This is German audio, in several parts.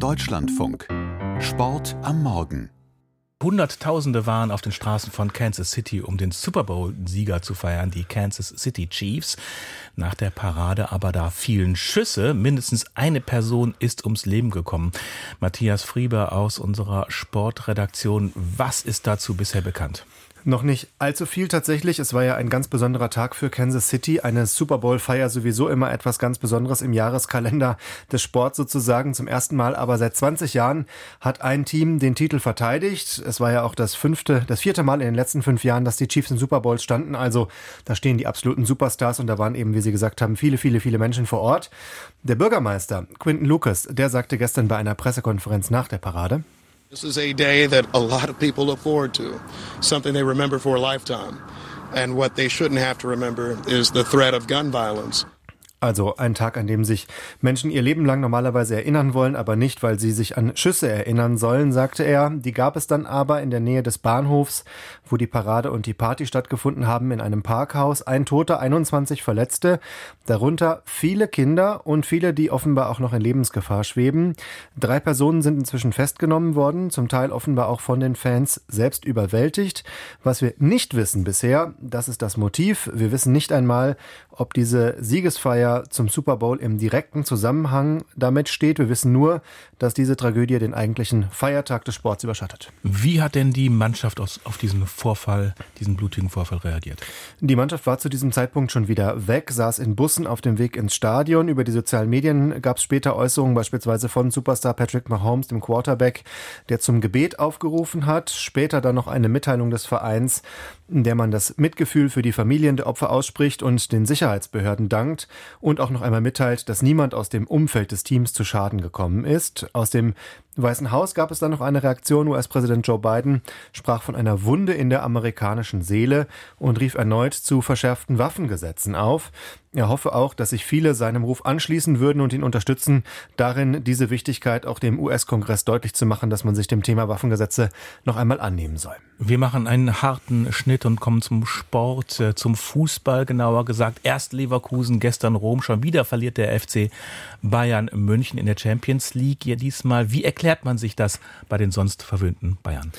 Deutschlandfunk. Sport am Morgen. Hunderttausende waren auf den Straßen von Kansas City, um den Super Bowl-Sieger zu feiern, die Kansas City Chiefs. Nach der Parade aber da fielen Schüsse. Mindestens eine Person ist ums Leben gekommen. Matthias Frieber aus unserer Sportredaktion. Was ist dazu bisher bekannt? Noch nicht allzu viel tatsächlich. Es war ja ein ganz besonderer Tag für Kansas City. Eine Super Bowl-Feier sowieso immer etwas ganz Besonderes im Jahreskalender des Sports sozusagen. Zum ersten Mal aber seit 20 Jahren hat ein Team den Titel verteidigt. Es war ja auch das fünfte, das vierte Mal in den letzten fünf Jahren, dass die Chiefs in Super Bowls standen. Also da stehen die absoluten Superstars und da waren eben, wie Sie gesagt haben, viele, viele, viele Menschen vor Ort. Der Bürgermeister Quinton Lucas, der sagte gestern bei einer Pressekonferenz nach der Parade, This is a day that a lot of people look forward to, something they remember for a lifetime. And what they shouldn't have to remember is the threat of gun violence. Also ein Tag, an dem sich Menschen ihr Leben lang normalerweise erinnern wollen, aber nicht, weil sie sich an Schüsse erinnern sollen, sagte er. Die gab es dann aber in der Nähe des Bahnhofs, wo die Parade und die Party stattgefunden haben, in einem Parkhaus. Ein Toter, 21 Verletzte, darunter viele Kinder und viele, die offenbar auch noch in Lebensgefahr schweben. Drei Personen sind inzwischen festgenommen worden, zum Teil offenbar auch von den Fans selbst überwältigt. Was wir nicht wissen bisher, das ist das Motiv. Wir wissen nicht einmal, ob diese Siegesfeier zum Super Bowl im direkten Zusammenhang damit steht. Wir wissen nur, dass diese Tragödie den eigentlichen Feiertag des Sports überschattet. Wie hat denn die Mannschaft auf diesen Vorfall, diesen blutigen Vorfall reagiert? Die Mannschaft war zu diesem Zeitpunkt schon wieder weg, saß in Bussen auf dem Weg ins Stadion. Über die sozialen Medien gab es später Äußerungen, beispielsweise von Superstar Patrick Mahomes, dem Quarterback, der zum Gebet aufgerufen hat. Später dann noch eine Mitteilung des Vereins, in der man das Mitgefühl für die Familien der Opfer ausspricht und den Sicherheitsbehörden dankt und auch noch einmal mitteilt, dass niemand aus dem Umfeld des Teams zu Schaden gekommen ist. Aus dem Weißen Haus gab es dann noch eine Reaktion. US-Präsident Joe Biden sprach von einer Wunde in der amerikanischen Seele und rief erneut zu verschärften Waffengesetzen auf. Er hoffe auch, dass sich viele seinem Ruf anschließen würden und ihn unterstützen, darin diese Wichtigkeit auch dem US-Kongress deutlich zu machen, dass man sich dem Thema Waffengesetze noch einmal annehmen soll. Wir machen einen harten Schnitt und kommen zum Sport, äh, zum Fußball genauer gesagt. Erst Leverkusen, gestern Rom, schon wieder verliert der FC Bayern München in der Champions League. Ja, diesmal, wie erklärt man sich das bei den sonst verwöhnten Bayern?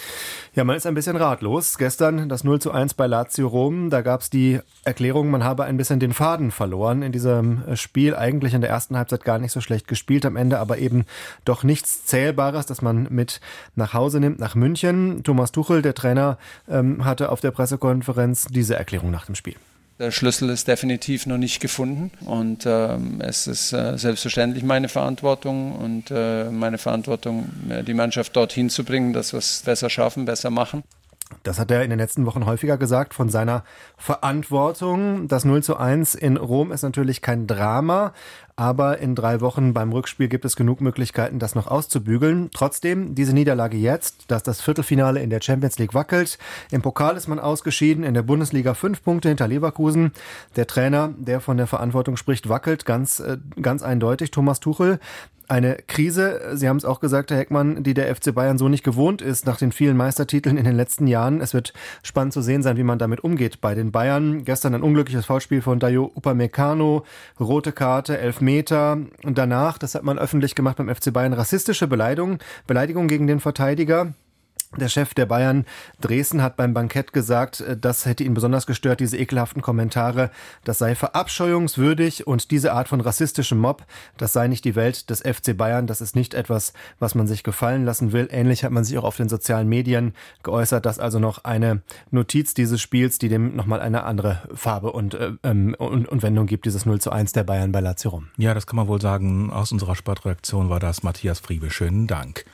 Ja, man ist ein bisschen ratlos. Gestern das 0 zu 1 bei Lazio Rom, da gab es die Erklärung, man habe ein bisschen den Faden verloren in diesem Spiel. Eigentlich in der ersten Halbzeit gar nicht so schlecht gespielt, am Ende aber eben doch nichts Zählbares, das man mit nach Hause nimmt, nach München. Thomas Tuchel, der Trainer, ähm, hatte auf der Pressekonferenz diese Erklärung nach dem Spiel. Der Schlüssel ist definitiv noch nicht gefunden und ähm, es ist äh, selbstverständlich meine Verantwortung und äh, meine Verantwortung, die Mannschaft dorthin zu bringen, dass wir es besser schaffen, besser machen. Das hat er in den letzten Wochen häufiger gesagt, von seiner Verantwortung. Das 0 zu 1 in Rom ist natürlich kein Drama, aber in drei Wochen beim Rückspiel gibt es genug Möglichkeiten, das noch auszubügeln. Trotzdem, diese Niederlage jetzt, dass das Viertelfinale in der Champions League wackelt. Im Pokal ist man ausgeschieden, in der Bundesliga fünf Punkte hinter Leverkusen. Der Trainer, der von der Verantwortung spricht, wackelt ganz, äh, ganz eindeutig. Thomas Tuchel eine Krise, Sie haben es auch gesagt, Herr Heckmann, die der FC Bayern so nicht gewohnt ist nach den vielen Meistertiteln in den letzten Jahren. Es wird spannend zu sehen sein, wie man damit umgeht bei den Bayern. Gestern ein unglückliches Foulspiel von Dayo Upamecano, rote Karte, Elfmeter und danach, das hat man öffentlich gemacht beim FC Bayern, rassistische Beleidigung, Beleidigung gegen den Verteidiger. Der Chef der Bayern Dresden hat beim Bankett gesagt, äh, das hätte ihn besonders gestört, diese ekelhaften Kommentare. Das sei verabscheuungswürdig und diese Art von rassistischem Mob, das sei nicht die Welt des FC Bayern. Das ist nicht etwas, was man sich gefallen lassen will. Ähnlich hat man sich auch auf den sozialen Medien geäußert. Das also noch eine Notiz dieses Spiels, die dem nochmal eine andere Farbe und, äh, ähm, und, und Wendung gibt, dieses 0 zu 1 der Bayern bei Lazio Rom. Ja, das kann man wohl sagen. Aus unserer Sportreaktion war das Matthias Friebe. Schönen Dank.